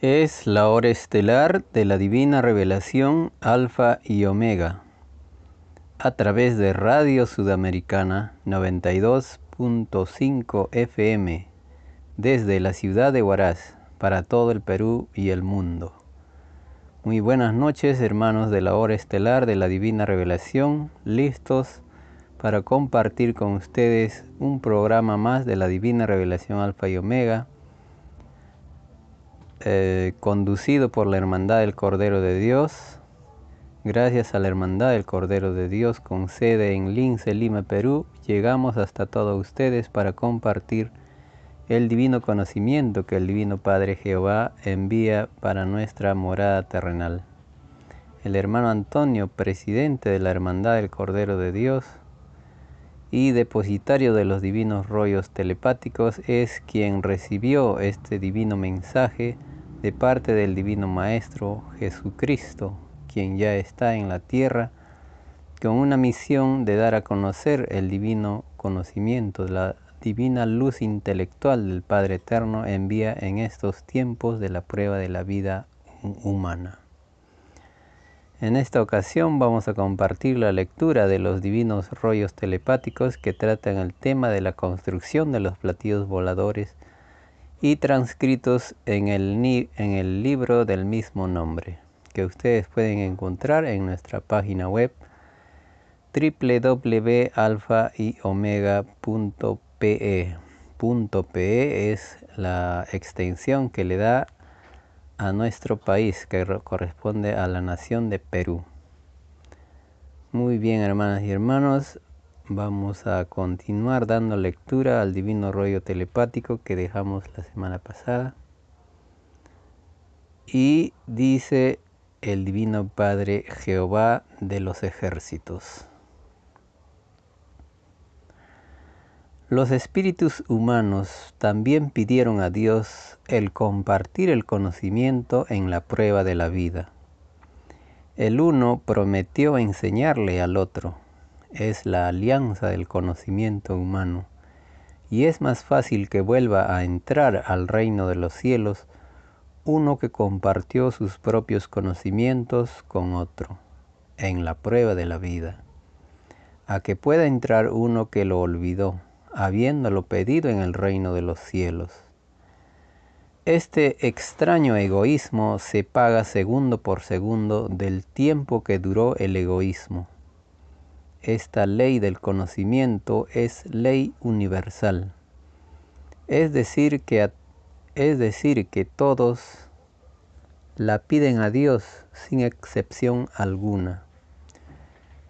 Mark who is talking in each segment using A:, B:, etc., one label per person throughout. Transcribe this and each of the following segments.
A: Es la hora estelar de la divina revelación Alfa y Omega a través de Radio Sudamericana 92.5 FM desde la ciudad de Huaraz para todo el Perú y el mundo. Muy buenas noches hermanos de la hora estelar de la divina revelación, listos para compartir con ustedes un programa más de la divina revelación Alfa y Omega eh, conducido por la Hermandad del Cordero de Dios. Gracias a la Hermandad del Cordero de Dios con sede en Lince, Lima, Perú, llegamos hasta todos ustedes para compartir el divino conocimiento que el Divino Padre Jehová envía para nuestra morada terrenal. El hermano Antonio, presidente de la Hermandad del Cordero de Dios y depositario de los divinos rollos telepáticos, es quien recibió este divino mensaje de parte del Divino Maestro Jesucristo, quien ya está en la tierra, con una misión de dar a conocer el divino conocimiento, la divina luz intelectual del Padre Eterno envía en estos tiempos de la prueba de la vida humana. En esta ocasión vamos a compartir la lectura de los divinos rollos telepáticos que tratan el tema de la construcción de los platillos voladores y transcritos en el, en el libro del mismo nombre, que ustedes pueden encontrar en nuestra página web www.alfa-y-omega.pe. .pe es la extensión que le da a nuestro país, que corresponde a la nación de Perú. Muy bien, hermanas y hermanos, Vamos a continuar dando lectura al divino rollo telepático que dejamos la semana pasada. Y dice el divino Padre Jehová de los ejércitos. Los espíritus humanos también pidieron a Dios el compartir el conocimiento en la prueba de la vida. El uno prometió enseñarle al otro es la alianza del conocimiento humano, y es más fácil que vuelva a entrar al reino de los cielos uno que compartió sus propios conocimientos con otro, en la prueba de la vida, a que pueda entrar uno que lo olvidó, habiéndolo pedido en el reino de los cielos. Este extraño egoísmo se paga segundo por segundo del tiempo que duró el egoísmo esta ley del conocimiento es ley universal. Es decir, que, es decir, que todos la piden a Dios sin excepción alguna,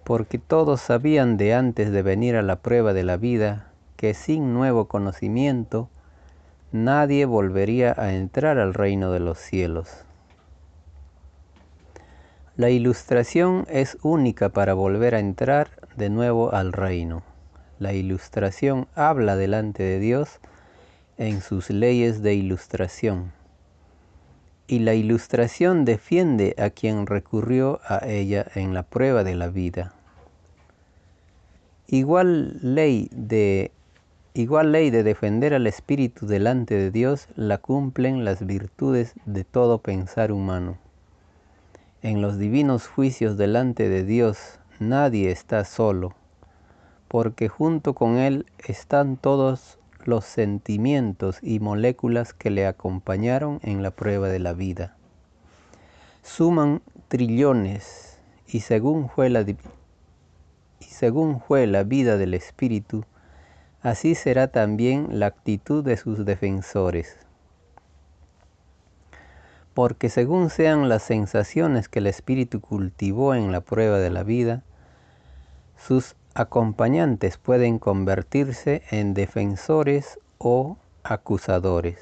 A: porque todos sabían de antes de venir a la prueba de la vida que sin nuevo conocimiento nadie volvería a entrar al reino de los cielos. La ilustración es única para volver a entrar de nuevo al reino. La ilustración habla delante de Dios en sus leyes de ilustración. Y la ilustración defiende a quien recurrió a ella en la prueba de la vida. Igual ley de igual ley de defender al espíritu delante de Dios la cumplen las virtudes de todo pensar humano. En los divinos juicios delante de Dios nadie está solo, porque junto con Él están todos los sentimientos y moléculas que le acompañaron en la prueba de la vida. Suman trillones y según fue la, y según fue la vida del Espíritu, así será también la actitud de sus defensores porque según sean las sensaciones que el espíritu cultivó en la prueba de la vida, sus acompañantes pueden convertirse en defensores o acusadores.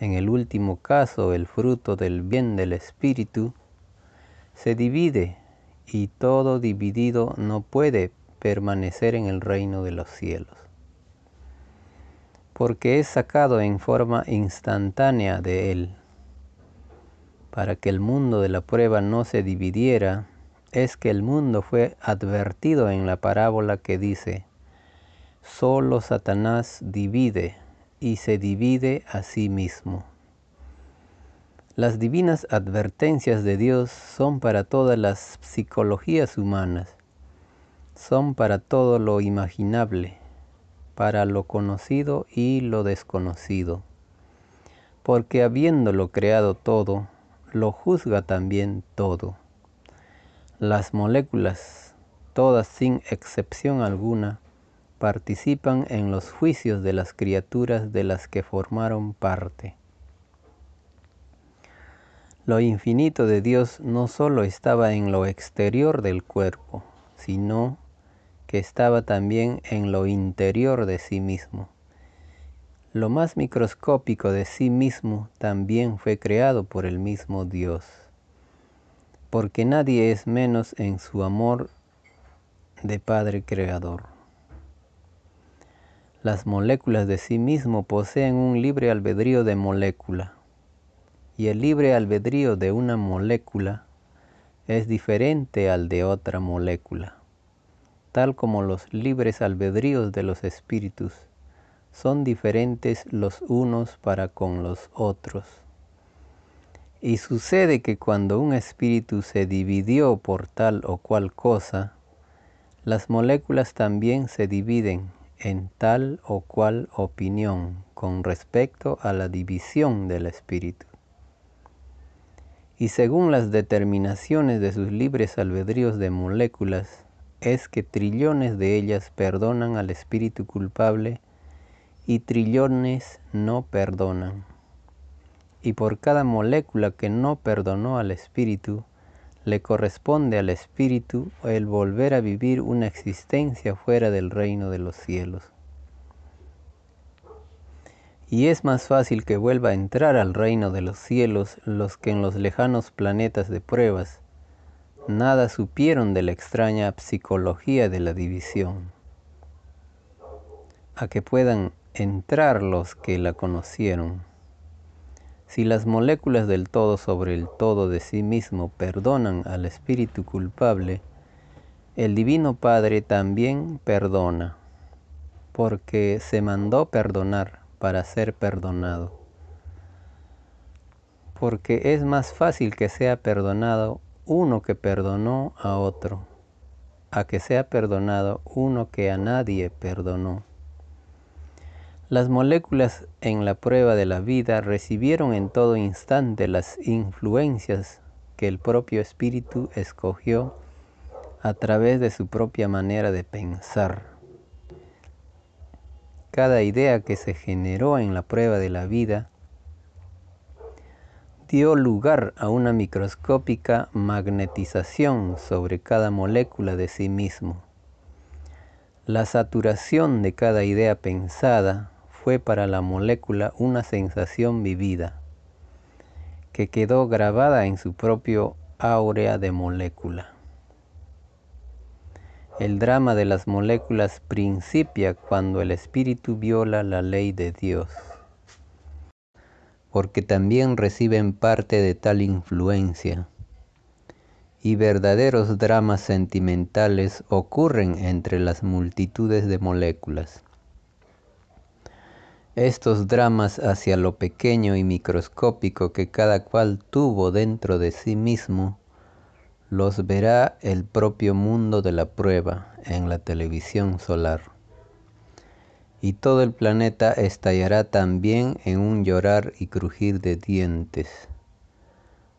A: En el último caso, el fruto del bien del espíritu se divide y todo dividido no puede permanecer en el reino de los cielos, porque es sacado en forma instantánea de él para que el mundo de la prueba no se dividiera, es que el mundo fue advertido en la parábola que dice, solo Satanás divide y se divide a sí mismo. Las divinas advertencias de Dios son para todas las psicologías humanas, son para todo lo imaginable, para lo conocido y lo desconocido, porque habiéndolo creado todo, lo juzga también todo. Las moléculas, todas sin excepción alguna, participan en los juicios de las criaturas de las que formaron parte. Lo infinito de Dios no solo estaba en lo exterior del cuerpo, sino que estaba también en lo interior de sí mismo. Lo más microscópico de sí mismo también fue creado por el mismo Dios, porque nadie es menos en su amor de Padre Creador. Las moléculas de sí mismo poseen un libre albedrío de molécula y el libre albedrío de una molécula es diferente al de otra molécula, tal como los libres albedríos de los espíritus son diferentes los unos para con los otros. Y sucede que cuando un espíritu se dividió por tal o cual cosa, las moléculas también se dividen en tal o cual opinión con respecto a la división del espíritu y según las determinaciones de sus libres albedríos de moléculas, es que trillones de ellas perdonan al espíritu culpable y trillones no perdonan. Y por cada molécula que no perdonó al espíritu, le corresponde al espíritu el volver a vivir una existencia fuera del reino de los cielos y es más fácil que vuelva a entrar al reino de los cielos los que en los lejanos planetas de pruebas nada supieron de la extraña psicología de la división, a que puedan entrar los que la conocieron. Si las moléculas del todo sobre el todo de sí mismo perdonan al espíritu culpable, el Divino Padre también perdona, porque se mandó perdonar para ser perdonado. Porque es más fácil que sea perdonado uno que perdonó a otro, a que sea perdonado uno que a nadie perdonó. Las moléculas en la prueba de la vida recibieron en todo instante las influencias que el propio espíritu escogió a través de su propia manera de pensar. Cada idea que se generó en la prueba de la vida dio lugar a una microscópica magnetización sobre cada molécula de sí mismo. La saturación de cada idea pensada fue para la molécula una sensación vivida, que quedó grabada en su propio áurea de molécula. El drama de las moléculas principia cuando el espíritu viola la ley de Dios, porque también reciben parte de tal influencia. Y verdaderos dramas sentimentales ocurren entre las multitudes de moléculas. Estos dramas hacia lo pequeño y microscópico que cada cual tuvo dentro de sí mismo los verá el propio mundo de la prueba en la televisión solar. Y todo el planeta estallará también en un llorar y crujir de dientes,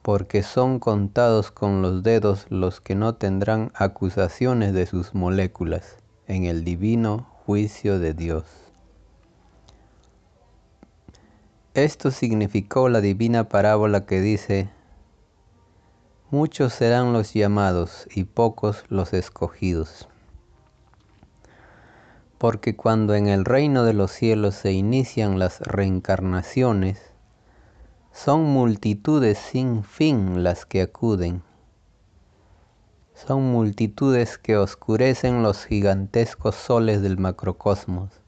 A: porque son contados con los dedos los que no tendrán acusaciones de sus moléculas en el divino juicio de Dios. Esto significó la divina parábola que dice, Muchos serán los llamados y pocos los escogidos. Porque cuando en el reino de los cielos se inician las reencarnaciones, son multitudes sin fin las que acuden. Son multitudes que oscurecen los gigantescos soles del macrocosmos,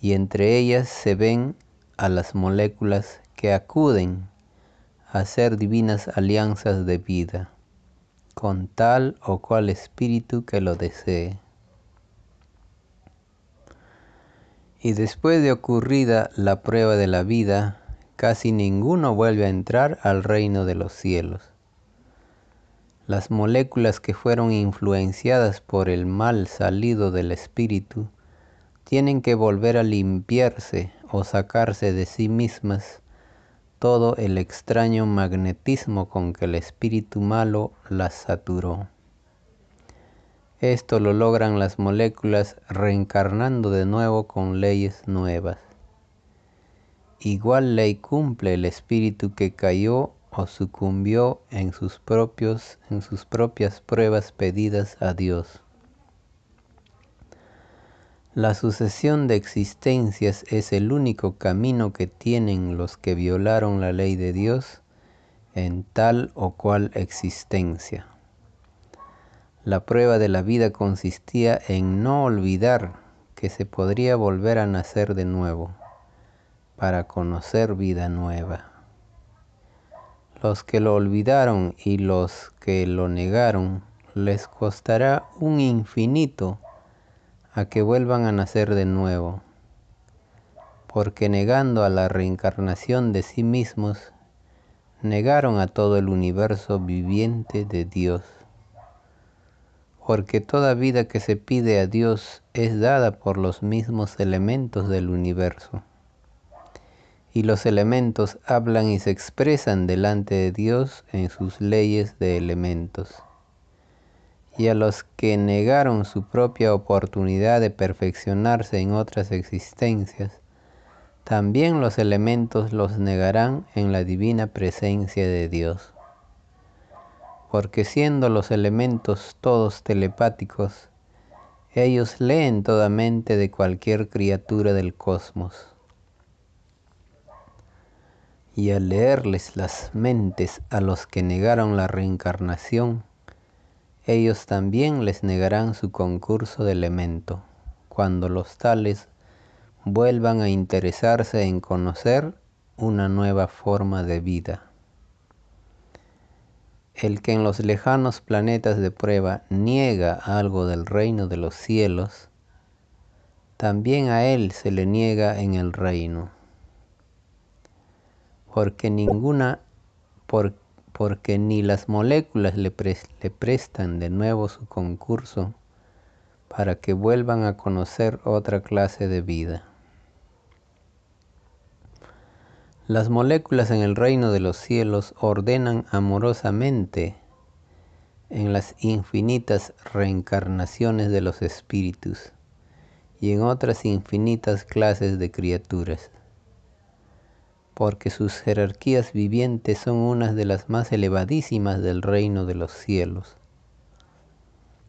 A: y entre ellas se ven a las moléculas que acuden hacer divinas alianzas de vida con tal o cual espíritu que lo desee. Y después de ocurrida la prueba de la vida, casi ninguno vuelve a entrar al reino de los cielos. Las moléculas que fueron influenciadas por el mal salido del espíritu tienen que volver a limpiarse o sacarse de sí mismas todo el extraño magnetismo con que el espíritu malo las saturó. Esto lo logran las moléculas reencarnando de nuevo con leyes nuevas. Igual ley cumple el espíritu que cayó o sucumbió en sus, en sus propias pruebas pedidas a Dios. La sucesión de existencias es el único camino que tienen los que violaron la ley de Dios en tal o cual existencia. La prueba de la vida consistía en no olvidar que se podría volver a nacer de nuevo para conocer vida nueva. Los que lo olvidaron y los que lo negaron les costará un infinito a que vuelvan a nacer de nuevo, porque negando a la reencarnación de sí mismos, negaron a todo el universo viviente de Dios porque toda vida que se pide a Dios es dada por los mismos elementos del universo. Y los elementos hablan y se expresan delante de Dios en sus leyes de elementos. Y a los que negaron su propia oportunidad de perfeccionarse en otras existencias, también los elementos los negarán en la divina presencia de Dios porque siendo los elementos todos telepáticos, ellos leen toda mente de cualquier criatura del cosmos. Y al leerles las mentes a los que negaron la reencarnación, ellos también les negarán su concurso de elemento, cuando los tales vuelvan a interesarse en conocer una nueva forma de vida el que en los lejanos planetas de prueba niega algo del reino de los cielos, también a él se le niega en el reino. Porque ninguna, porque ni las moléculas le, le prestan de nuevo su concurso para que vuelvan a conocer otra clase de vida. Las moléculas en el reino de los cielos ordenan amorosamente en las infinitas reencarnaciones de los espíritus y en otras infinitas clases de criaturas, porque sus jerarquías vivientes son unas de las más elevadísimas del reino de los cielos.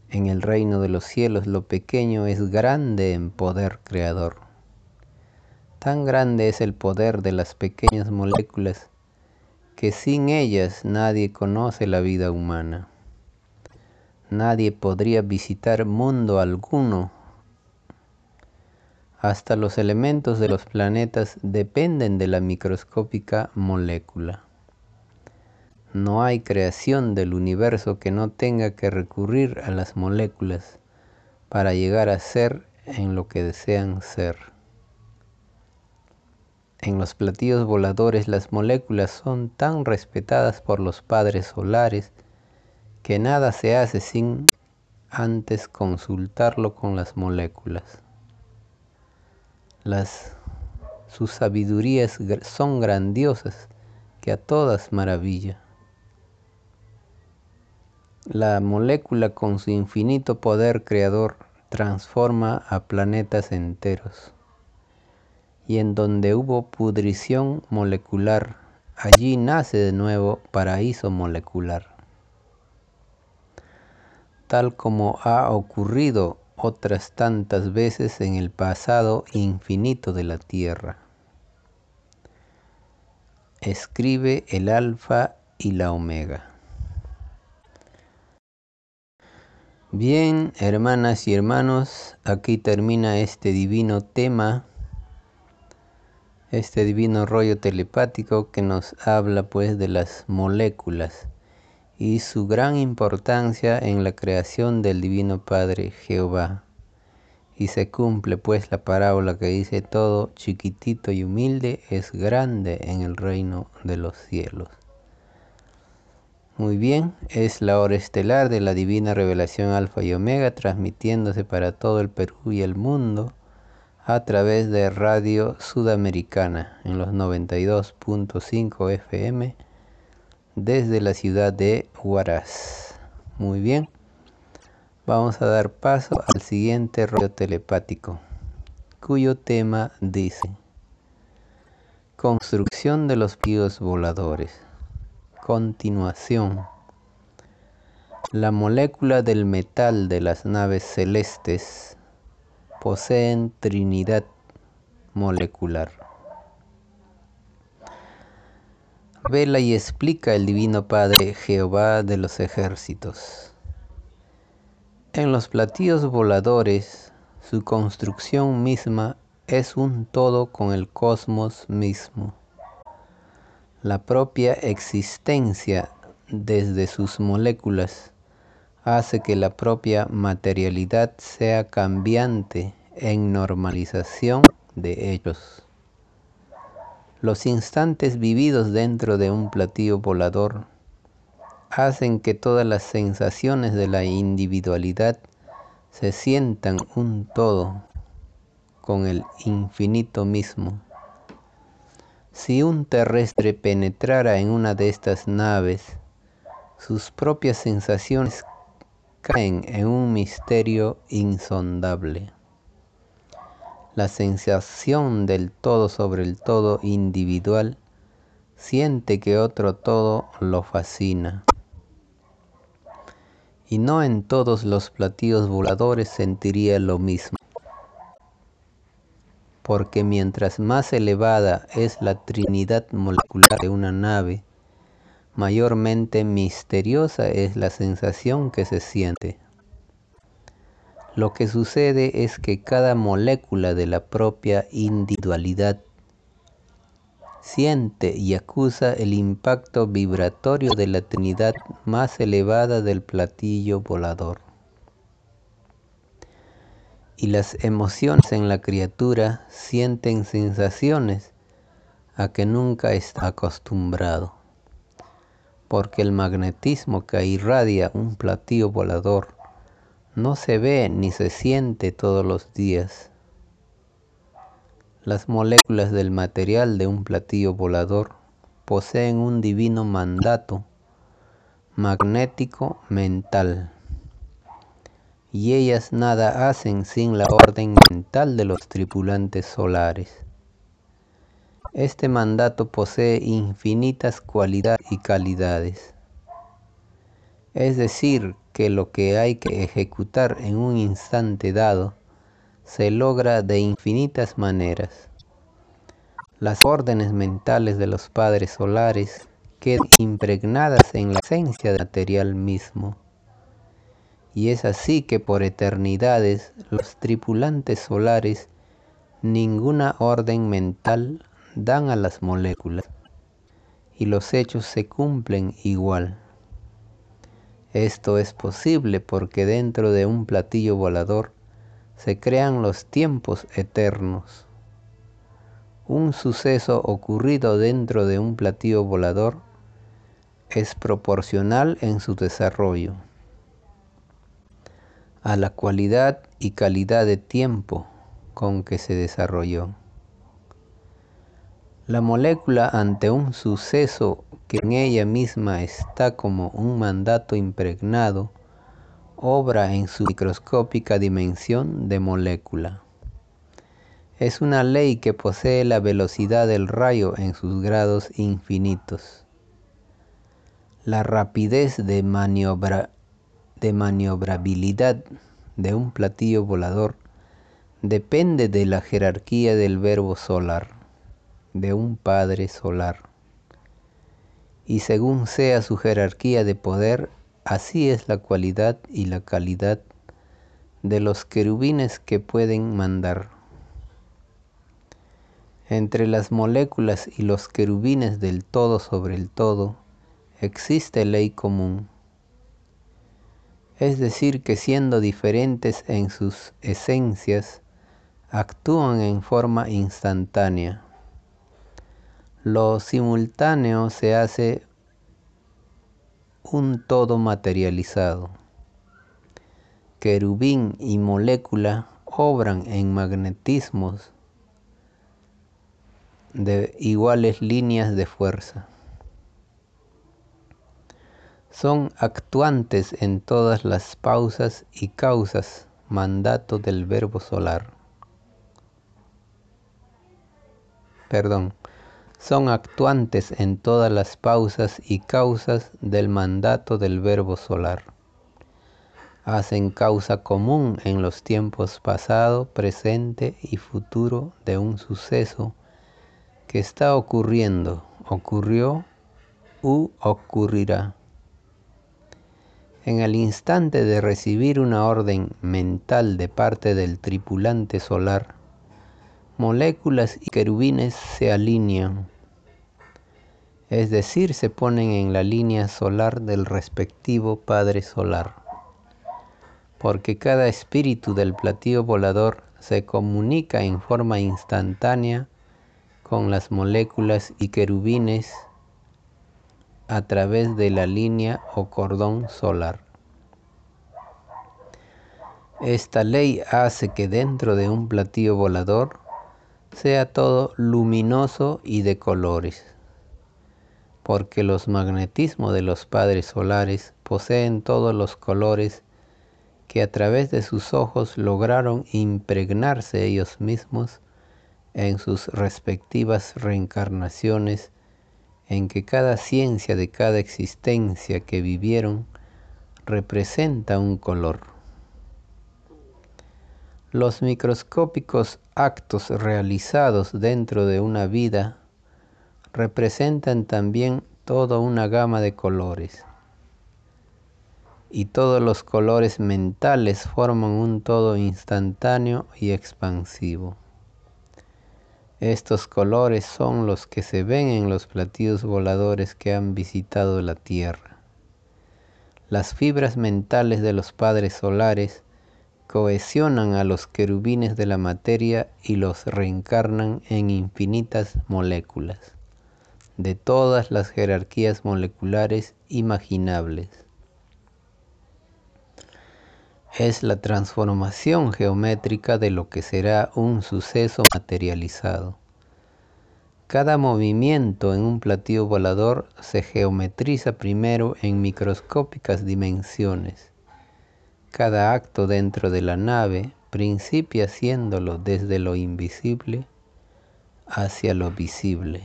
A: En el reino de los cielos lo pequeño es grande en poder creador. Tan grande es el poder de las pequeñas moléculas que sin ellas nadie conoce la vida humana. Nadie podría visitar mundo alguno. Hasta los elementos de los planetas dependen de la microscópica molécula. No hay creación del universo que no tenga que recurrir a las moléculas para llegar a ser en lo que desean ser. En los platillos voladores las moléculas son tan respetadas por los padres solares que nada se hace sin antes consultarlo con las moléculas. Las, sus sabidurías son grandiosas que a todas maravilla. La molécula con su infinito poder creador transforma a planetas enteros y en donde hubo pudrición molecular, allí nace de nuevo paraíso molecular. Tal como ha ocurrido otras tantas veces en el pasado infinito de la Tierra. Escribe el Alfa y la Omega. Bien, hermanas y hermanos, aquí termina este divino tema este divino rollo telepático que nos habla pues de las moléculas y su gran importancia en la creación del Divino Padre Jehová Y se cumple pues la parábola que dice todo chiquitito y humilde es grande en el reino de los cielos. Muy bien, es la hora estelar de la divina revelación Alfa y Omega transmitiéndose para todo el Perú y el mundo a través de Radio Sudamericana en los 92.5 FM desde la ciudad de Huaraz. Muy bien, vamos a dar paso al siguiente rollo telepático, cuyo tema dice Construcción de los píos voladores. Continuación. La molécula del metal de las naves celestes poseen trinidad molecular. Vela y explica el Divino Padre Jehová de los ejércitos. En los platillos voladores, su construcción misma es un todo con el cosmos mismo. La propia existencia desde sus moléculas hace que la propia materialidad sea cambiante en normalización de ellos. Los instantes vividos dentro de un platillo volador hacen que todas las sensaciones de la individualidad se sientan un todo con el infinito mismo. Si un terrestre penetrara en una de estas naves, sus propias sensaciones caen en un misterio insondable. La sensación del todo sobre el todo individual siente que otro todo lo fascina. Y no en todos los platillos voladores sentiría lo mismo. Porque mientras más elevada es la trinidad molecular de una nave, mayormente misteriosa es la sensación que se siente. Lo que sucede es que cada molécula de la propia individualidad siente y acusa el impacto vibratorio de la Trinidad más elevada del platillo volador. Y las emociones en la criatura sienten sensaciones a que nunca está acostumbrado porque el magnetismo que irradia un platillo volador no se ve ni se siente todos los días. Las moléculas del material de un platillo volador poseen un divino mandato magnético mental y ellas nada hacen sin la orden mental de los tripulantes solares. Este mandato posee infinitas cualidades y calidades. Es decir, que lo que hay que ejecutar en un instante dado se logra de infinitas maneras. Las órdenes mentales de los padres solares quedan impregnadas en la esencia del material mismo. Y es así que por eternidades los tripulantes solares ninguna orden mental dan a las moléculas y los hechos se cumplen igual. Esto es posible porque dentro de un platillo volador se crean los tiempos eternos. Un suceso ocurrido dentro de un platillo volador es proporcional en su desarrollo a la cualidad y calidad de tiempo con que se desarrolló. La molécula ante un suceso que en ella misma está como un mandato impregnado, obra en su microscópica dimensión de molécula. Es una ley que posee la velocidad del rayo en sus grados infinitos. La rapidez de, maniobra, de maniobrabilidad de un platillo volador depende de la jerarquía del verbo solar de un Padre solar. Y según sea su jerarquía de poder, así es la cualidad y la calidad de los querubines que pueden mandar. Entre las moléculas y los querubines del todo sobre el todo existe ley común. es decir, que siendo diferentes en sus esencias, actúan en forma instantánea. Lo simultáneo se hace un todo materializado. Querubín y molécula obran en magnetismos de iguales líneas de fuerza. Son actuantes en todas las pausas y causas, mandato del verbo solar. Perdón, son actuantes en todas las pausas y causas del mandato del verbo solar. Hacen causa común en los tiempos pasado, presente y futuro de un suceso que está ocurriendo, ocurrió u ocurrirá. En el instante de recibir una orden mental de parte del tripulante solar, moléculas y querubines se alinean, es decir, se ponen en la línea solar del respectivo Padre Solar, porque cada espíritu del platillo volador se comunica en forma instantánea con las moléculas y querubines a través de la línea o cordón solar. Esta ley hace que dentro de un platillo volador sea todo luminoso y de colores, porque los magnetismos de los padres solares poseen todos los colores que a través de sus ojos lograron impregnarse ellos mismos en sus respectivas reencarnaciones en que cada ciencia de cada existencia que vivieron representa un color. Los microscópicos actos realizados dentro de una vida representan también toda una gama de colores. Y todos los colores mentales forman un todo instantáneo y expansivo. Estos colores son los que se ven en los platillos voladores que han visitado la Tierra. Las fibras mentales de los padres solares cohesionan a los querubines de la materia y los reencarnan en infinitas moléculas, de todas las jerarquías moleculares imaginables. Es la transformación geométrica de lo que será un suceso materializado. Cada movimiento en un platillo volador se geometriza primero en microscópicas dimensiones. Cada acto dentro de la nave principia haciéndolo desde lo invisible hacia lo visible,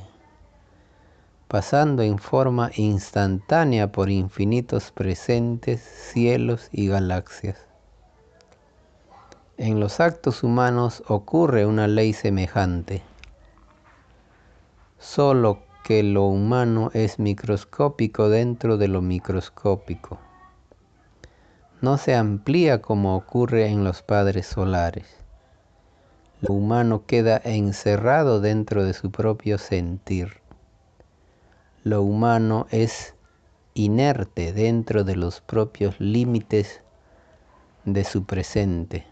A: pasando en forma instantánea por infinitos presentes, cielos y galaxias. En los actos humanos ocurre una ley semejante, solo que lo humano es microscópico dentro de lo microscópico. No se amplía como ocurre en los padres solares. Lo humano queda encerrado dentro de su propio sentir. Lo humano es inerte dentro de los propios límites de su presente.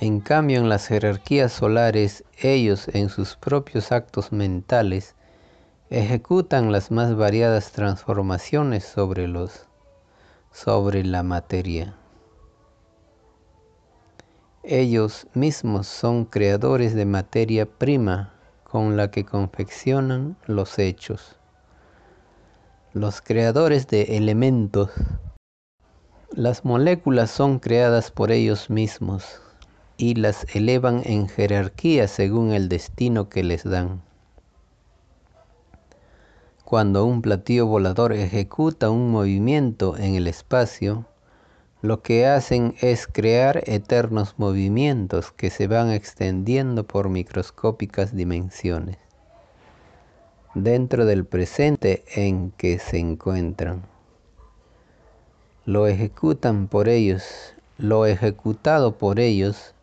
A: En cambio, en las jerarquías solares, ellos en sus propios actos mentales ejecutan las más variadas transformaciones sobre los sobre la materia. Ellos mismos son creadores de materia prima con la que confeccionan los hechos. Los creadores de elementos. Las moléculas son creadas por ellos mismos y las elevan en jerarquía según el destino que les dan. Cuando un platillo volador ejecuta un movimiento en el espacio, lo que hacen es crear eternos movimientos que se van extendiendo por microscópicas dimensiones dentro del presente en que se encuentran. Lo ejecutan por ellos, lo ejecutado por ellos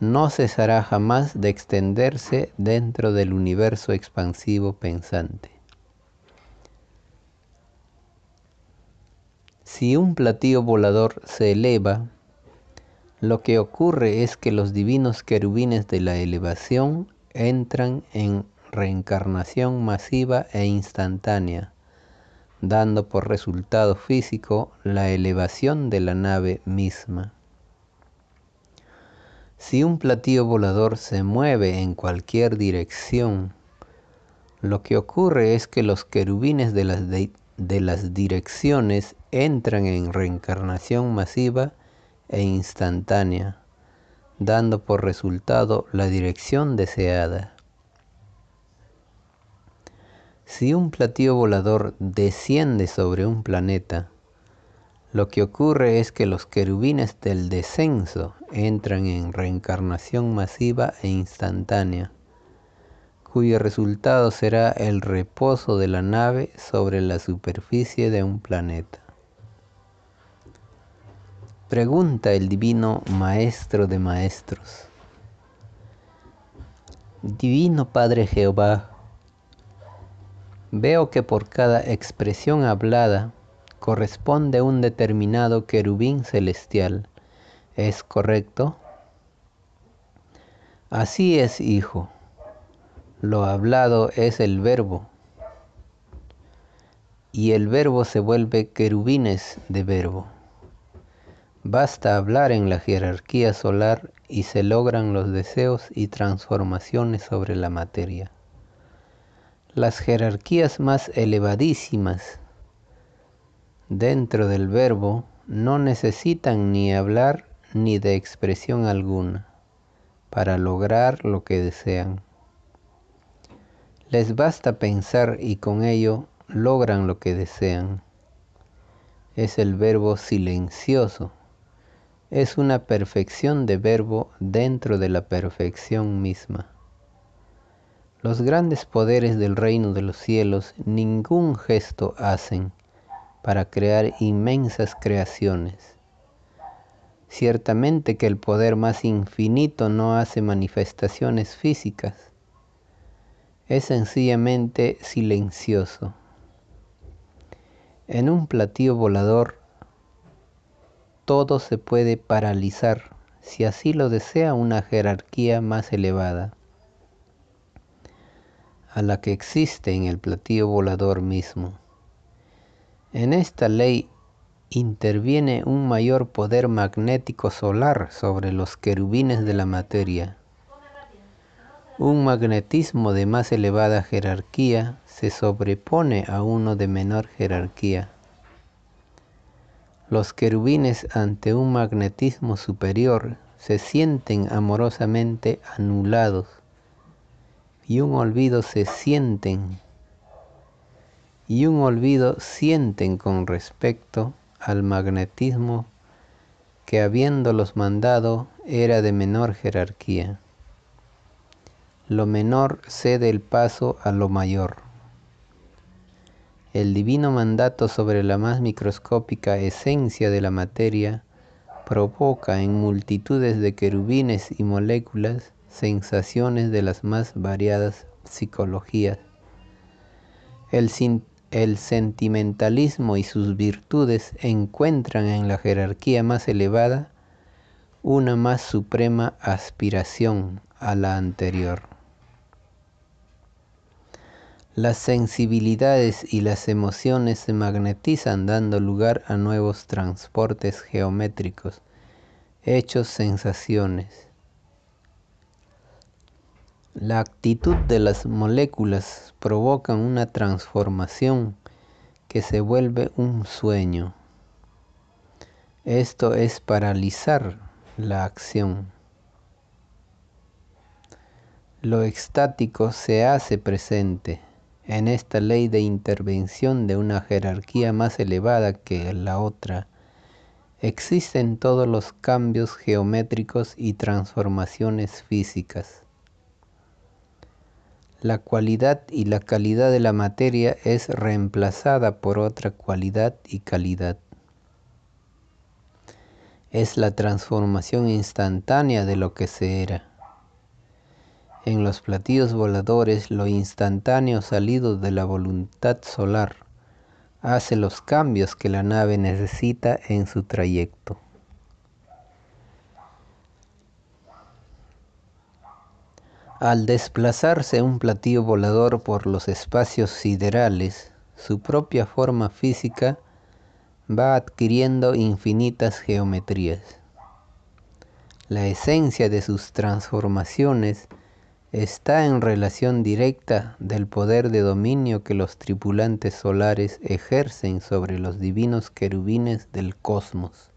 A: no cesará jamás de extenderse dentro del universo expansivo pensante. Si un platillo volador se eleva, lo que ocurre es que los divinos querubines de la elevación entran en reencarnación masiva e instantánea, dando por resultado físico la elevación de la nave misma. Si un platillo volador se mueve en cualquier dirección, lo que ocurre es que los querubines de las, de las direcciones entran en reencarnación masiva e instantánea, dando por resultado la dirección deseada. Si un platillo volador desciende sobre un planeta, lo que ocurre es que los querubines del descenso entran en reencarnación masiva e instantánea, cuyo resultado será el reposo de la nave sobre la superficie de un planeta. Pregunta el divino Maestro de Maestros. Divino Padre Jehová, veo que por cada expresión hablada corresponde un determinado querubín celestial. ¿Es correcto? Así es, hijo. Lo hablado es el verbo. Y el verbo se vuelve querubines de verbo. Basta hablar en la jerarquía solar y se logran los deseos y transformaciones sobre la materia. Las jerarquías más elevadísimas dentro del verbo no necesitan ni hablar ni de expresión alguna para lograr lo que desean. Les basta pensar y con ello logran lo que desean. Es el verbo silencioso es una perfección de verbo dentro de la perfección misma. Los grandes poderes del reino de los cielos ningún gesto hacen para crear inmensas creaciones. Ciertamente que el poder más infinito no hace manifestaciones físicas, es sencillamente silencioso. En un platillo volador todo se puede paralizar si así lo desea una jerarquía más elevada a la que existe en el platillo volador mismo. En esta ley interviene un mayor poder magnético solar sobre los querubines de la materia. Un magnetismo de más elevada jerarquía se sobrepone a uno de menor jerarquía. Los querubines ante un magnetismo superior se sienten amorosamente anulados y un olvido se sienten y un olvido sienten con respecto al magnetismo que habiéndolos mandado era de menor jerarquía. Lo menor cede el paso a lo mayor. El divino mandato sobre la más microscópica esencia de la materia provoca en multitudes de querubines y moléculas sensaciones de las más variadas psicologías. El, sentimentalismo y sus virtudes encuentran en la jerarquía más elevada una más suprema aspiración a la anterior. Las sensibilidades y las emociones se magnetizan dando lugar a nuevos transportes geométricos, hechos sensaciones. La actitud de las moléculas provoca una transformación que se vuelve un sueño. Esto es paralizar la acción. Lo extático se hace presente en esta ley de intervención de una jerarquía más elevada que la otra, existen todos los cambios geométricos y transformaciones físicas. La cualidad y la calidad de la materia es reemplazada por otra cualidad y calidad. Es la transformación instantánea de lo que se era. En los platillos voladores lo instantáneo salido de la voluntad solar hace los cambios que la nave necesita en su trayecto. Al desplazarse un platillo volador por los espacios siderales, su propia forma física va adquiriendo infinitas geometrías. La esencia de sus transformaciones está en relación directa del poder de dominio que los tripulantes solares ejercen sobre los divinos querubines del cosmos.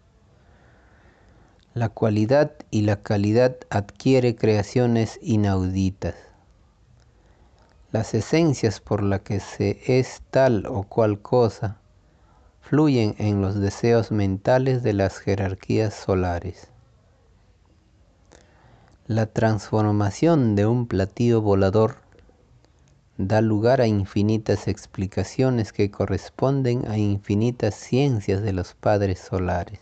A: La cualidad y la calidad adquiere creaciones inauditas. Las esencias por las que se es tal o cual cosa fluyen en los deseos mentales de las jerarquías solares. La transformación de un platillo volador da lugar a infinitas explicaciones que corresponden a infinitas ciencias de los padres solares.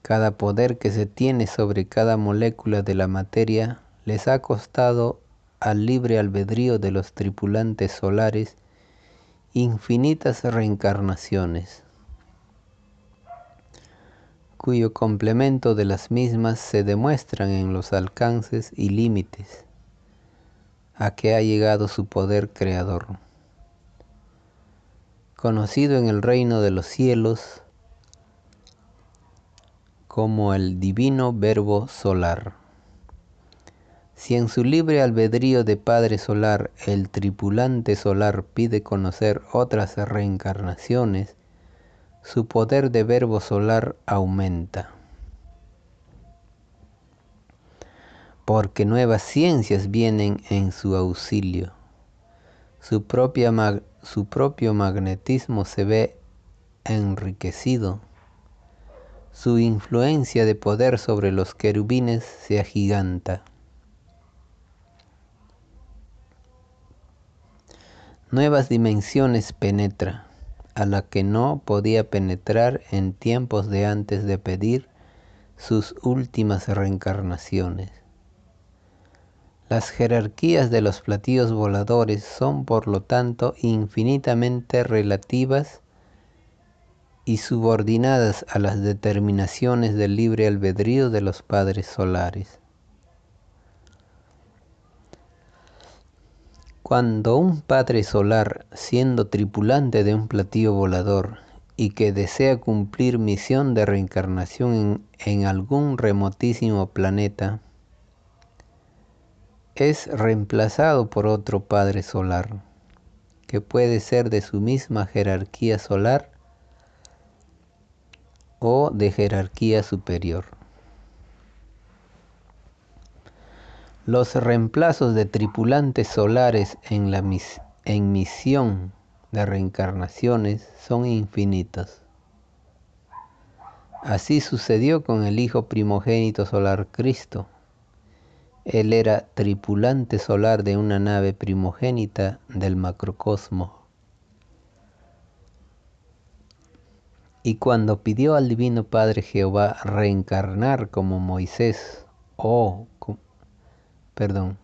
A: Cada poder que se tiene sobre cada molécula de la materia les ha costado al libre albedrío de los tripulantes solares infinitas reencarnaciones cuyo complemento de las mismas se demuestran en los alcances y límites a que ha llegado su poder creador. Conocido en el reino de los cielos como el divino verbo solar. Si en su libre albedrío de Padre Solar el tripulante solar pide conocer otras reencarnaciones, su poder de verbo solar aumenta. Porque nuevas ciencias vienen en su auxilio. Su, su propio magnetismo se ve enriquecido. Su influencia de poder sobre los querubines se agiganta. Nuevas dimensiones penetra a la que no podía penetrar en tiempos de antes de pedir sus últimas reencarnaciones. Las jerarquías de los platillos voladores son por lo tanto infinitamente relativas y subordinadas a las determinaciones del libre albedrío de los padres solares. Cuando un padre solar, siendo tripulante de un platillo volador y que desea cumplir misión de reencarnación en, algún remotísimo planeta, es reemplazado por otro padre solar, que puede ser de su misma jerarquía solar o de jerarquía superior. Los reemplazos de tripulantes solares en, la en misión de reencarnaciones son infinitos. Así sucedió con el Hijo primogénito solar Cristo. Él era tripulante solar de una nave primogénita del macrocosmo. Y cuando pidió al Divino Padre Jehová reencarnar como Moisés o perdón.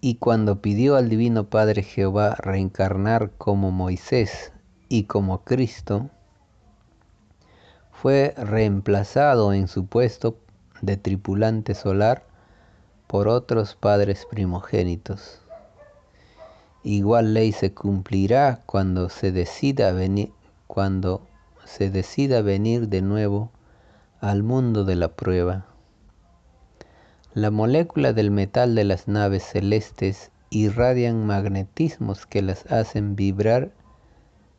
A: Y cuando pidió al Divino Padre Jehová reencarnar como Moisés y como Cristo, fue reemplazado en su puesto de tripulante solar por otros padres primogénitos. Igual ley se cumplirá cuando se decida venir, cuando se decida venir de nuevo al mundo de la prueba. La molécula del metal de las naves celestes irradian magnetismos que las hacen vibrar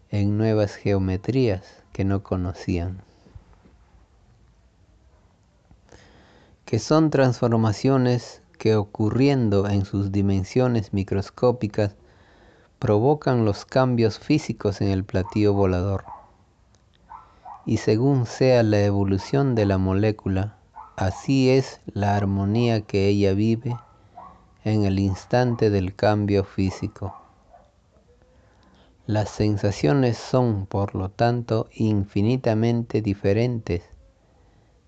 A: en nuevas geometrías que no conocían. Que son transformaciones que ocurriendo en sus dimensiones microscópicas provocan los cambios físicos en el platillo volador. Y según sea la evolución de la molécula, Así es la armonía que ella vive en el instante del cambio físico. Las sensaciones son, por lo tanto, infinitamente diferentes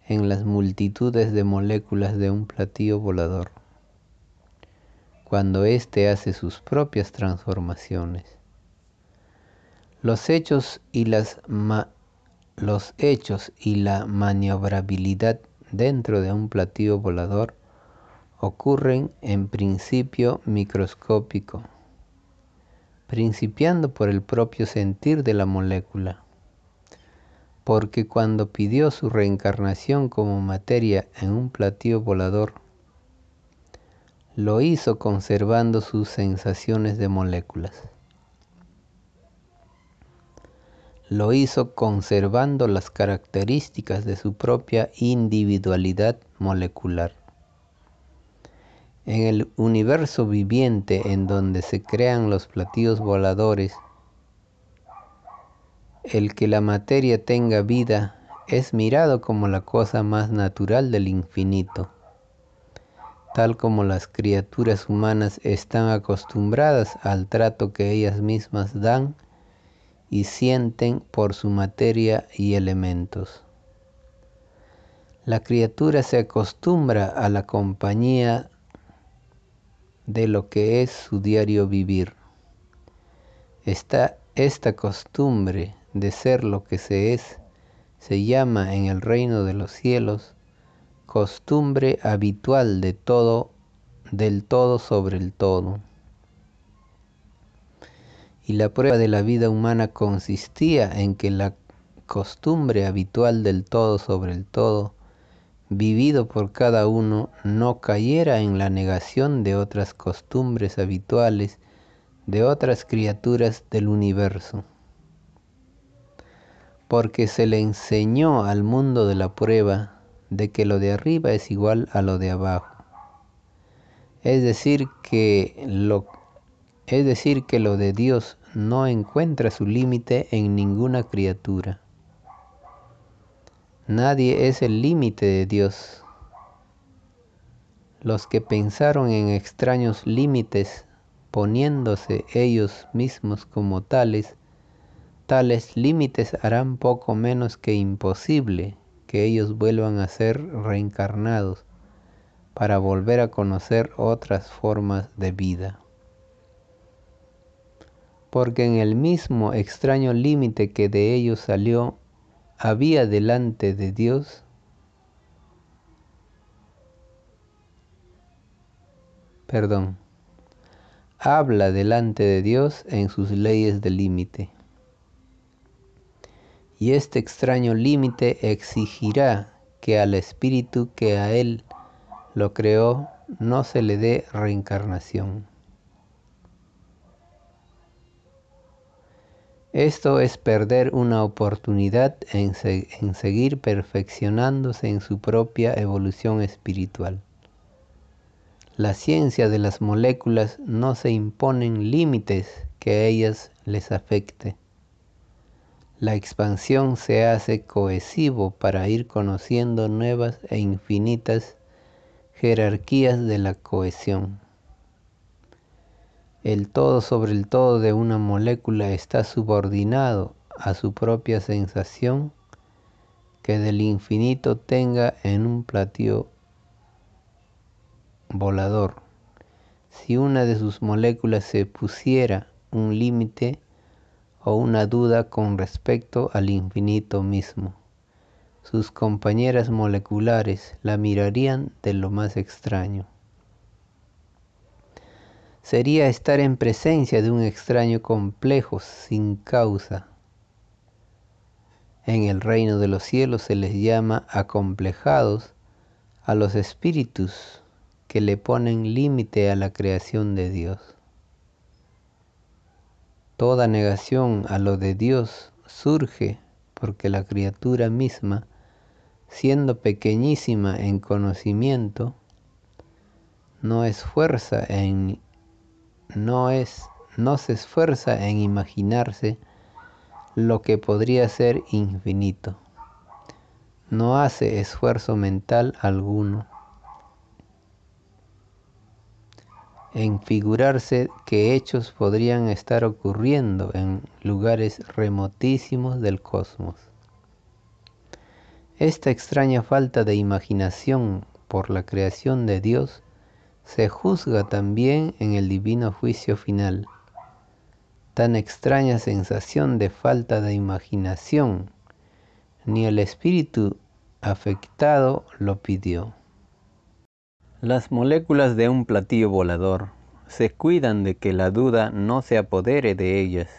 A: en las multitudes de moléculas de un platillo volador, cuando éste hace sus propias transformaciones. Los hechos y las los hechos y la maniobrabilidad dentro de un platillo volador ocurren en principio microscópico, principiando por el propio sentir de la molécula, porque cuando pidió su reencarnación como materia en un platillo volador, lo hizo conservando sus sensaciones de moléculas. Lo hizo conservando las características de su propia individualidad molecular. En el universo viviente en donde se crean los platillos voladores, el que la materia tenga vida es mirado como la cosa más natural del infinito, tal como las criaturas humanas están acostumbradas al trato que ellas mismas dan y sienten por su materia y elementos. La criatura se acostumbra a la compañía de lo que es su diario vivir. Esta, esta costumbre de ser lo que se es se llama en el reino de los cielos costumbre habitual de todo, del todo sobre el todo y la prueba de la vida humana consistía en que la costumbre habitual del todo sobre el todo, vivido por cada uno, no cayera en la negación de otras costumbres habituales de otras criaturas del universo. Porque se le enseñó al mundo de la prueba de que lo de arriba es igual a lo de abajo. Es decir, que lo es decir, que lo de Dios no encuentra su límite en ninguna criatura. Nadie es el límite de Dios. Los que pensaron en extraños límites, poniéndose ellos mismos como tales, tales límites harán poco menos que imposible que ellos vuelvan a ser reencarnados para volver a conocer otras formas de vida porque en el mismo extraño límite que de ellos salió, había delante de Dios perdón, habla delante de Dios en sus leyes de límite. Y este extraño límite exigirá que al espíritu que a él lo creó no se le dé reencarnación. Esto es perder una oportunidad en, seguir perfeccionándose en su propia evolución espiritual. La ciencia de las moléculas no se imponen límites que a ellas les afecte. La expansión se hace cohesivo para ir conociendo nuevas e infinitas jerarquías de la cohesión. El todo sobre el todo de una molécula está subordinado a su propia sensación que del infinito tenga en un platillo volador. Si una de sus moléculas se pusiera un límite o una duda con respecto al infinito mismo, sus compañeras moleculares la mirarían de lo más extraño sería estar en presencia de un extraño complejo sin causa. En el reino de los cielos se les llama acomplejados a los espíritus que le ponen límite a la creación de Dios. Toda negación a lo de Dios surge porque la criatura misma, siendo pequeñísima en conocimiento, no esfuerza en no es no se esfuerza en imaginarse lo que podría ser infinito. No hace esfuerzo mental alguno en figurarse que hechos podrían estar ocurriendo en lugares remotísimos del cosmos. Esta extraña falta de imaginación por la creación de Dios se juzga también en el divino juicio final, tan extraña sensación de falta de imaginación, ni el espíritu afectado lo pidió. Las moléculas de un platillo volador se cuidan de que la duda no se apodere de ellas,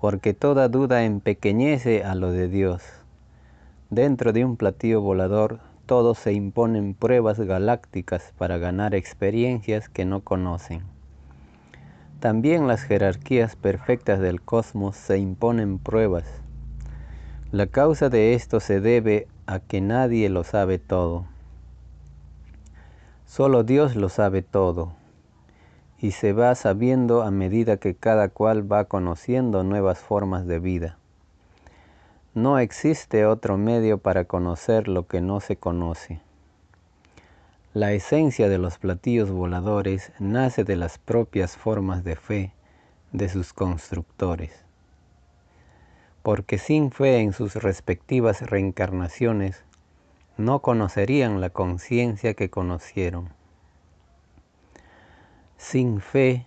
A: porque toda duda empequeñece a lo de Dios. Dentro de un platillo volador todos se imponen pruebas galácticas para ganar experiencias que no conocen. También las jerarquías perfectas del cosmos se imponen pruebas. La causa de esto se debe a que nadie lo sabe todo. Solo Dios lo sabe todo y se va sabiendo a medida que cada cual va conociendo nuevas formas de vida. No existe otro medio para conocer lo que no se conoce. La esencia de los platillos voladores nace de las propias formas de fe de sus constructores. Porque sin fe en sus respectivas reencarnaciones, no conocerían la conciencia que conocieron. Sin fe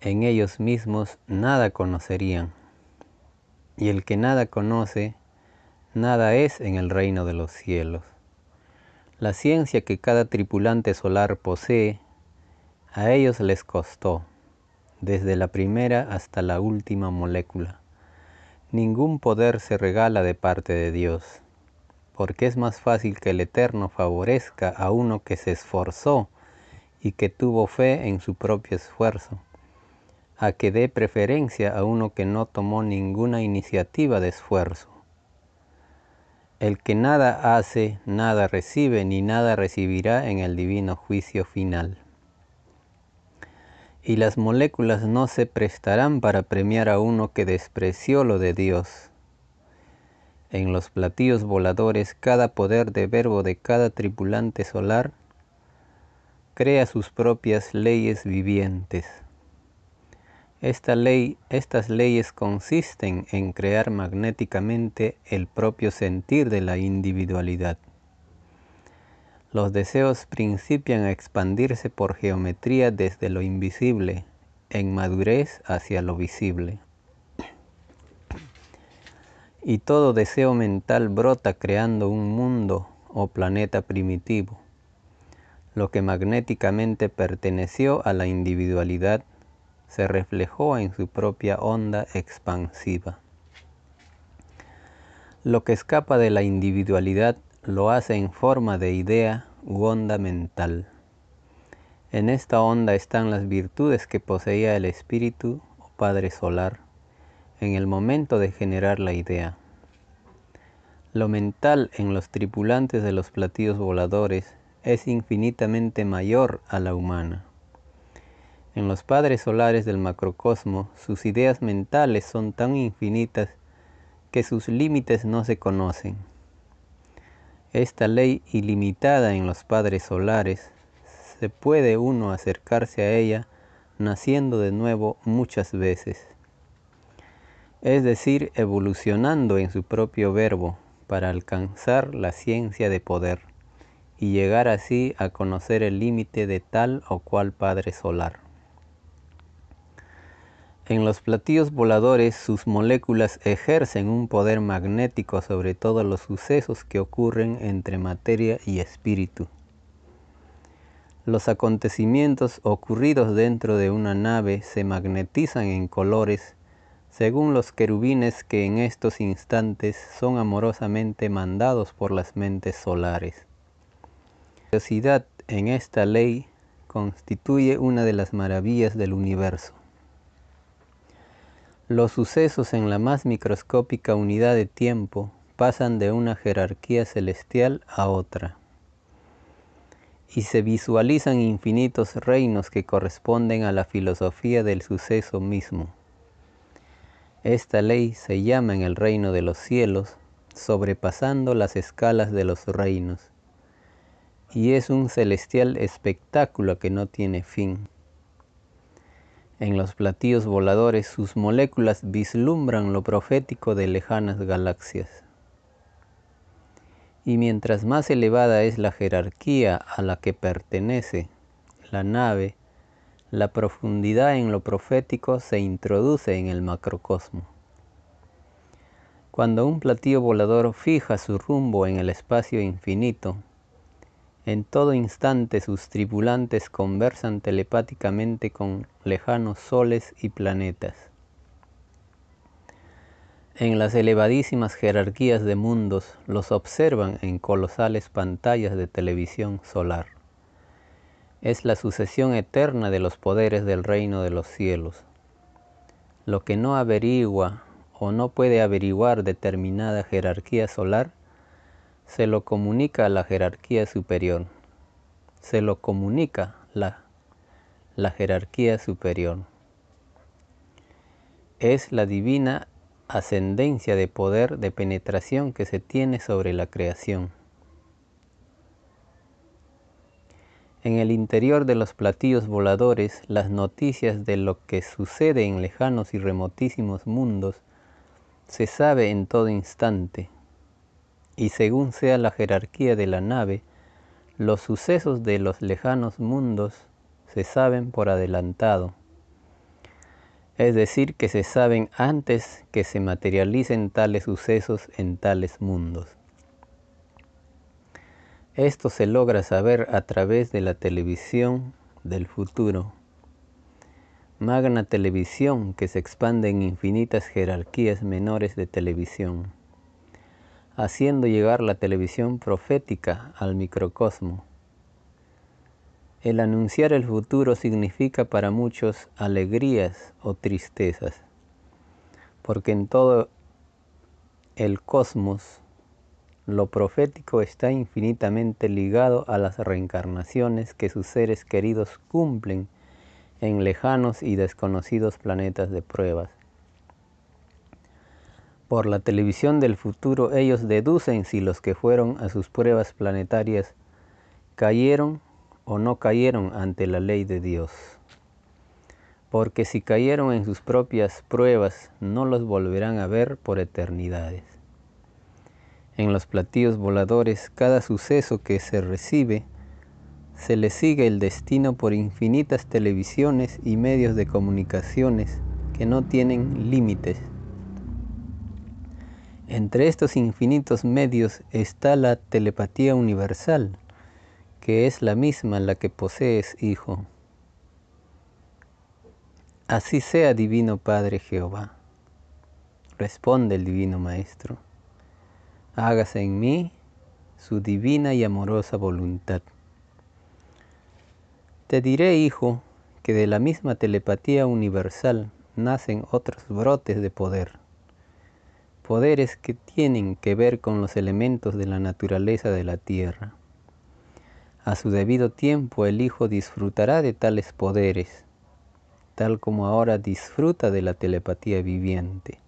A: en ellos mismos, nada conocerían. Y el que nada conoce, nada es en el reino de los cielos. La ciencia que cada tripulante solar posee, a ellos les costó, desde la primera hasta la última molécula. Ningún poder se regala de parte de Dios, porque es más fácil que el Eterno favorezca a uno que se esforzó y que tuvo fe en su propio esfuerzo, a que dé preferencia a uno que no tomó ninguna iniciativa de esfuerzo. El que nada hace, nada recibe, ni nada recibirá en el divino juicio final. Y las moléculas no se prestarán para premiar a uno que despreció lo de Dios. En los platillos voladores, cada poder de verbo de cada tripulante solar crea sus propias leyes vivientes esta ley, estas leyes consisten en crear magnéticamente el propio sentir de la individualidad. Los deseos principian a expandirse por geometría desde lo invisible, en madurez hacia lo visible. Y todo deseo mental brota creando un mundo o planeta primitivo, lo que magnéticamente perteneció a la individualidad se reflejó en su propia onda expansiva. Lo que escapa de la individualidad lo hace en forma de idea u onda mental. En esta onda están las virtudes que poseía el espíritu o Padre Solar en el momento de generar la idea. Lo mental en los tripulantes de los platillos voladores es infinitamente mayor a la humana. En los padres solares del macrocosmo, sus ideas mentales son tan infinitas que sus límites no se conocen. Esta ley ilimitada en los padres solares, se puede uno acercarse a ella naciendo de nuevo muchas veces, es decir, evolucionando en su propio verbo para alcanzar la ciencia de poder y llegar así a conocer el límite de tal o cual Padre Solar. En los platillos voladores sus moléculas ejercen un poder magnético sobre todos los sucesos que ocurren entre materia y espíritu. Los acontecimientos ocurridos dentro de una nave se magnetizan en colores según los querubines que en estos instantes son amorosamente mandados por las mentes solares. La curiosidad en esta ley constituye una de las maravillas del universo. Los sucesos en la más microscópica unidad de tiempo pasan de una jerarquía celestial a otra y se visualizan infinitos reinos que corresponden a la filosofía del suceso mismo. Esta ley se llama en el reino de los cielos sobrepasando las escalas de los reinos y es un celestial espectáculo que no tiene fin. En los platillos voladores sus moléculas vislumbran lo profético de lejanas galaxias. Y mientras más elevada es la jerarquía a la que pertenece la nave, la profundidad en lo profético se introduce en el macrocosmo. Cuando un platillo volador fija su rumbo en el espacio infinito, en todo instante sus tripulantes conversan telepáticamente con lejanos soles y planetas. En las elevadísimas jerarquías de mundos los observan en colosales pantallas de televisión solar es la sucesión eterna de los poderes del reino de los cielos. Lo que no averigua o no puede averiguar determinada jerarquía solar, se lo comunica a la jerarquía superior. Se lo comunica la, la jerarquía superior. Es la divina ascendencia de poder de penetración que se tiene sobre la creación. En el interior de los platillos voladores, las noticias de lo que sucede en lejanos y remotísimos mundos se sabe en todo instante, y según sea la jerarquía de la nave, los sucesos de los lejanos mundos se saben por adelantado, es decir, que se saben antes que se materialicen tales sucesos en tales mundos. Esto se logra saber a través de la televisión del futuro. Magna televisión que se expande en infinitas jerarquías menores de televisión, haciendo llegar la televisión profética al microcosmo. El anunciar el futuro significa para muchos alegrías o tristezas, porque en todo el cosmos lo profético está infinitamente ligado a las reencarnaciones que sus seres queridos cumplen en lejanos y desconocidos planetas de pruebas. Por la televisión del futuro ellos deducen si los que fueron a sus pruebas planetarias cayeron o no cayeron ante la ley de Dios. Porque si cayeron en sus propias pruebas, no los volverán a ver por eternidades. En los platillos voladores, cada suceso que se recibe, se le sigue el destino por infinitas televisiones y medios de comunicaciones que no tienen límites. Entre estos infinitos medios está la telepatía universal, que es la misma la que posees, Hijo. Así sea, Divino Padre Jehová. Responde el Divino Maestro hágase en mí su divina y amorosa voluntad. Te diré, hijo, que de la misma telepatía universal nacen otros brotes de poder, poderes que tienen que ver con los elementos de la naturaleza de la tierra. A su debido tiempo el Hijo disfrutará de tales poderes, tal como ahora disfruta de la telepatía viviente.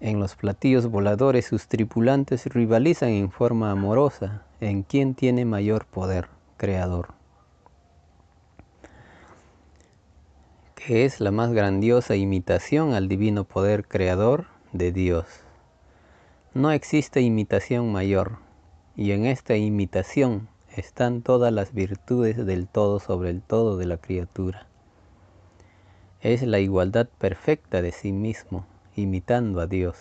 A: En los platillos voladores sus tripulantes rivalizan en forma amorosa en quién tiene mayor poder creador, que es la más grandiosa imitación al divino poder creador de Dios. No existe imitación mayor, y en esta imitación están todas las virtudes del todo sobre el todo de la criatura. Es la igualdad perfecta de sí mismo, imitando a Dios.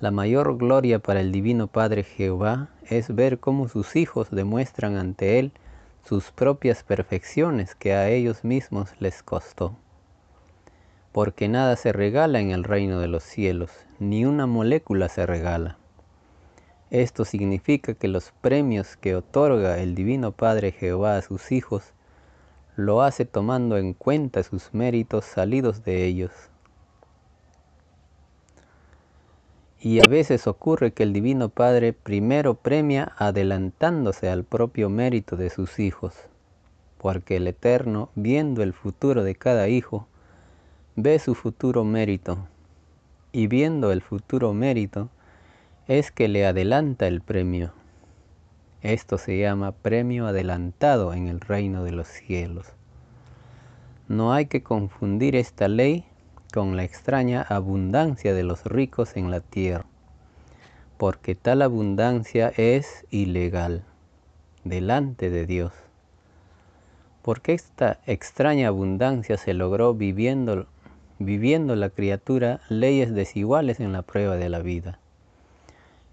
A: La mayor gloria para el Divino Padre Jehová es ver cómo sus hijos demuestran ante Él sus propias perfecciones que a ellos mismos les costó. Porque nada se regala en el reino de los cielos, ni una molécula se regala. Esto significa que los premios que otorga el Divino Padre Jehová a sus hijos, lo hace tomando en cuenta sus méritos salidos de ellos. Y a veces ocurre que el Divino Padre primero premia adelantándose al propio mérito de sus hijos, porque el Eterno, viendo el futuro de cada hijo, ve su futuro mérito, y viendo el futuro mérito, es que le adelanta el premio. Esto se llama premio adelantado en el reino de los cielos. No hay que confundir esta ley con la extraña abundancia de los ricos en la tierra, porque tal abundancia es ilegal delante de Dios, Porque esta extraña abundancia se logró viviendo, viviendo la criatura leyes desiguales en la prueba de la vida.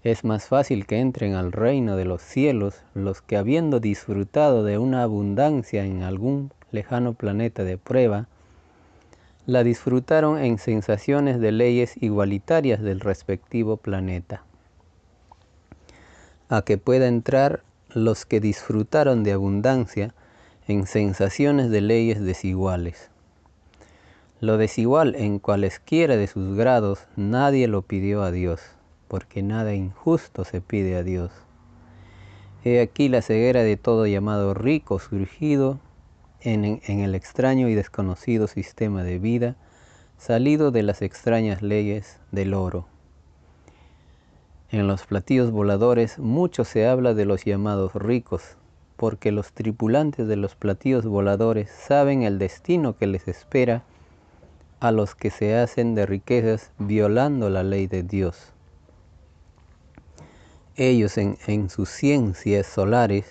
A: Es más fácil que entren al reino de los cielos los que habiendo disfrutado de una abundancia en algún lejano planeta de prueba, la disfrutaron en sensaciones de leyes igualitarias del respectivo planeta. A que pueda entrar los que disfrutaron de abundancia en sensaciones de leyes desiguales. Lo desigual en cualesquiera de sus grados nadie lo pidió a Dios porque nada injusto se pide a Dios. He aquí la ceguera de todo llamado rico surgido en, en, el extraño y desconocido sistema de vida, salido de las extrañas leyes del oro. En los platillos voladores mucho se habla de los llamados ricos, porque los tripulantes de los platillos voladores saben el destino que les espera a los que se hacen de riquezas violando la ley de Dios. Ellos en, sus ciencias solares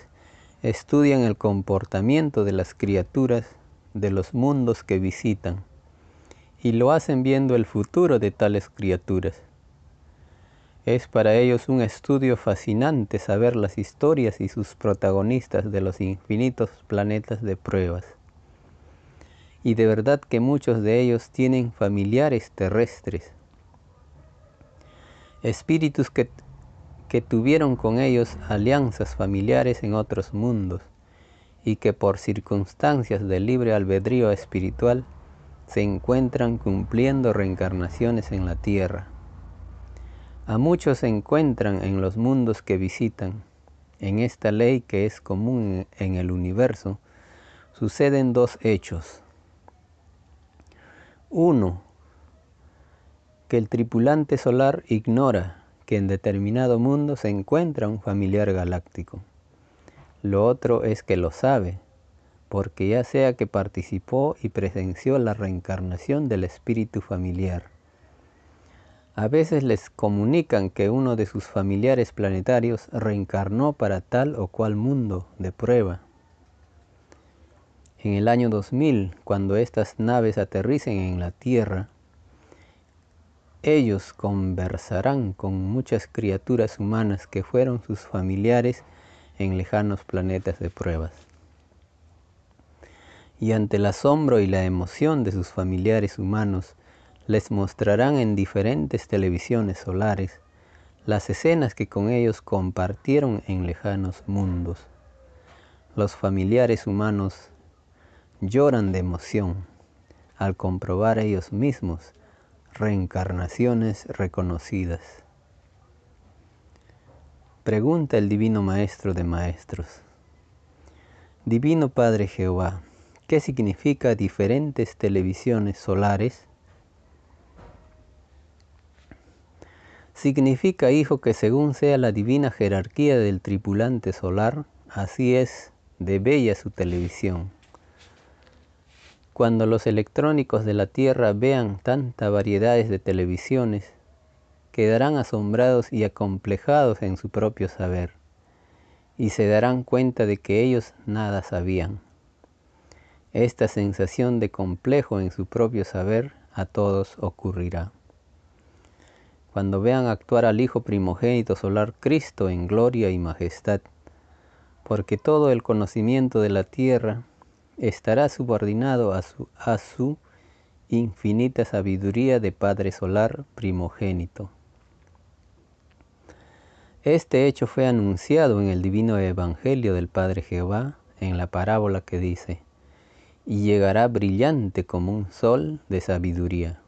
A: estudian el comportamiento de las criaturas de los mundos que visitan y lo hacen viendo el futuro de tales criaturas. Es para ellos un estudio fascinante saber las historias y sus protagonistas de los infinitos planetas de pruebas. Y de verdad que muchos de ellos tienen familiares terrestres, espíritus que que tuvieron con ellos alianzas familiares en otros mundos y que por circunstancias de libre albedrío espiritual se encuentran cumpliendo reencarnaciones en la tierra. A muchos se encuentran en los mundos que visitan. En esta ley que es común en el universo, suceden dos hechos. Uno, que el tripulante solar ignora que en determinado mundo se encuentra un familiar galáctico. Lo otro es que lo sabe, porque ya sea que participó y presenció la reencarnación del espíritu familiar. A veces les comunican que uno de sus familiares planetarios reencarnó para tal o cual mundo de prueba. En el año 2000, cuando estas naves aterricen en la Tierra, ellos conversarán con muchas criaturas humanas que fueron sus familiares en lejanos planetas de pruebas. Y ante el asombro y la emoción de sus familiares humanos, les mostrarán en diferentes televisiones solares las escenas que con ellos compartieron en lejanos mundos. Los familiares humanos lloran de emoción al comprobar ellos mismos reencarnaciones reconocidas. Pregunta el Divino Maestro de Maestros. Divino Padre Jehová, ¿qué significa diferentes televisiones solares? Significa, hijo, que según sea la divina jerarquía del tripulante solar, así es de bella su televisión. Cuando los electrónicos de la Tierra vean tantas variedades de televisiones, quedarán asombrados y acomplejados en su propio saber, y se darán cuenta de que ellos nada sabían. Esta sensación de complejo en su propio saber a todos ocurrirá. Cuando vean actuar al Hijo primogénito solar Cristo en gloria y majestad, porque todo el conocimiento de la tierra estará subordinado a su, a su infinita sabiduría de Padre Solar primogénito. Este hecho fue anunciado en el divino Evangelio del Padre Jehová en la parábola que dice, y llegará brillante como un sol de sabiduría.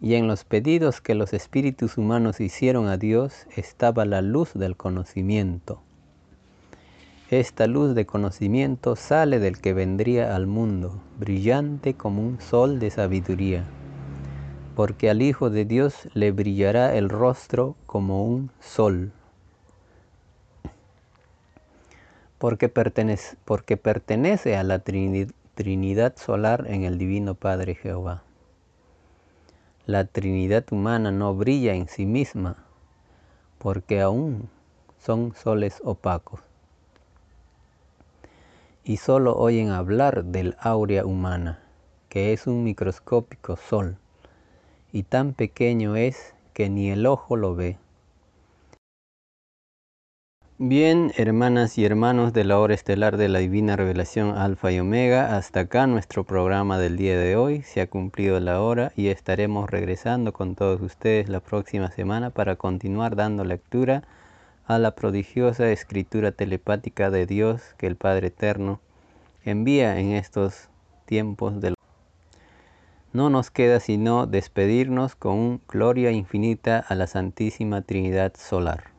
A: Y en los pedidos que los espíritus humanos hicieron a Dios estaba la luz del conocimiento esta luz de conocimiento sale del que vendría al mundo, brillante como un sol de sabiduría, porque al Hijo de Dios le brillará el rostro como un sol. Porque pertenece, a la Trinidad solar en el Divino Padre Jehová. La Trinidad humana no brilla en sí misma, porque aún son soles opacos y solo oyen hablar del áurea humana, que es un microscópico sol, y tan pequeño es que ni el ojo lo ve. Bien, hermanas y hermanos de la hora estelar de la Divina Revelación Alfa y Omega, hasta acá nuestro programa del día de hoy. Se ha cumplido la hora y estaremos regresando con todos ustedes la próxima semana para continuar dando lectura a la prodigiosa escritura telepática de Dios que el Padre Eterno envía en estos tiempos de no nos queda sino despedirnos con un gloria infinita a la Santísima Trinidad Solar.